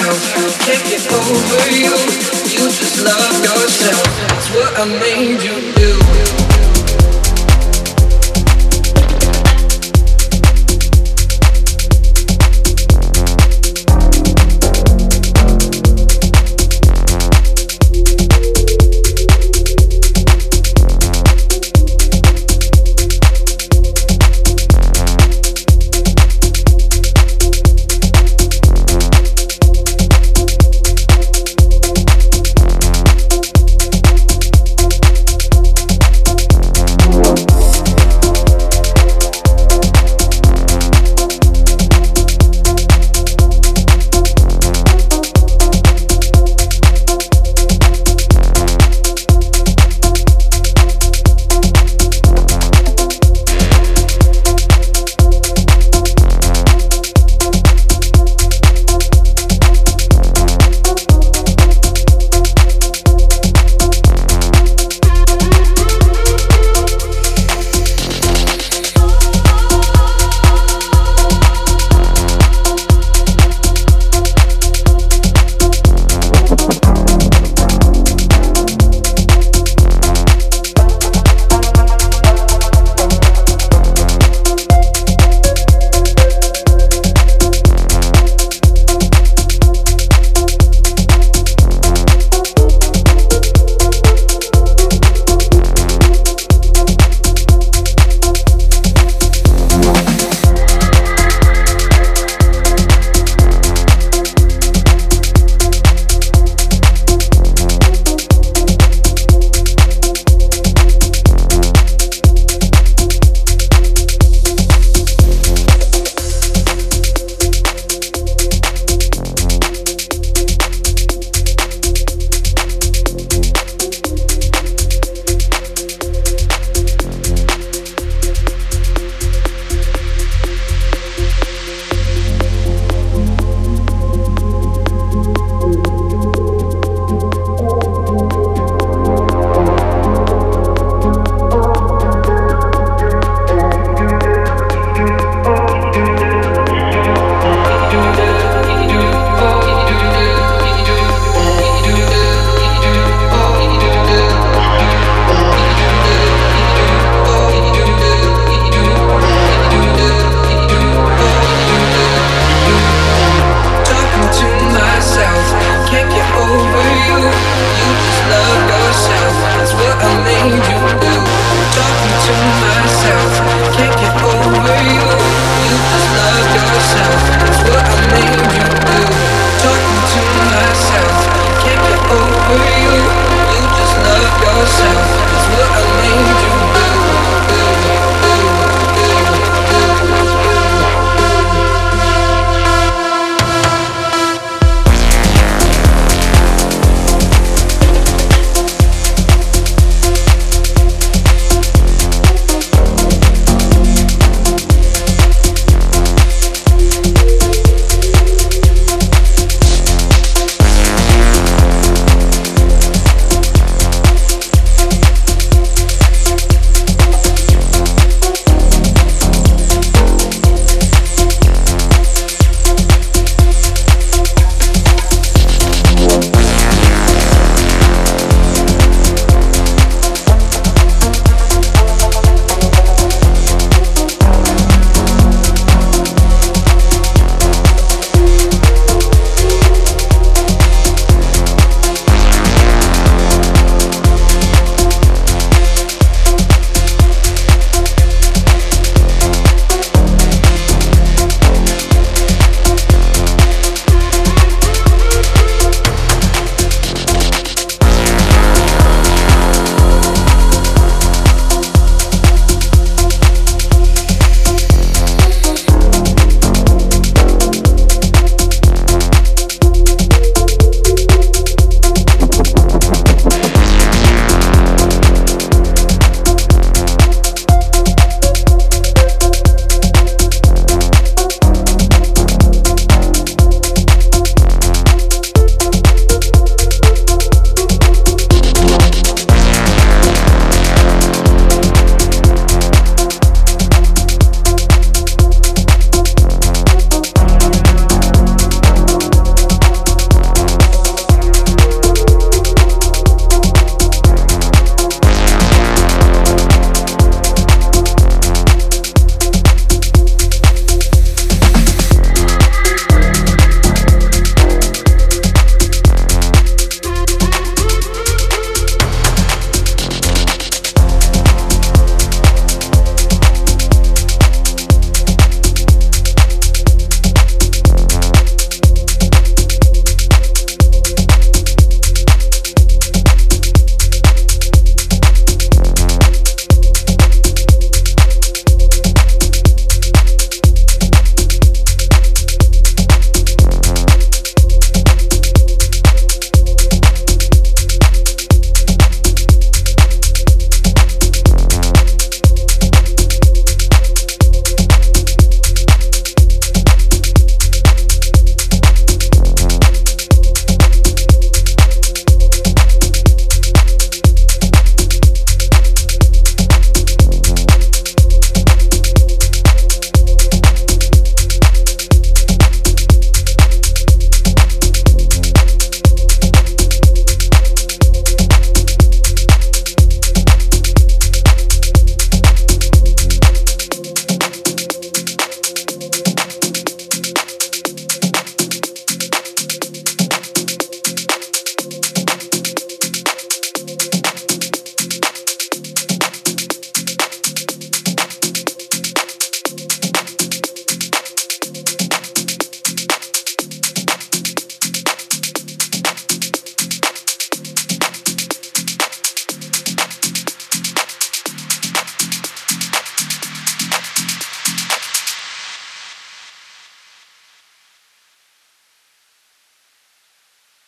yourself, can't get over you. You just love yourself. That's what I made you do.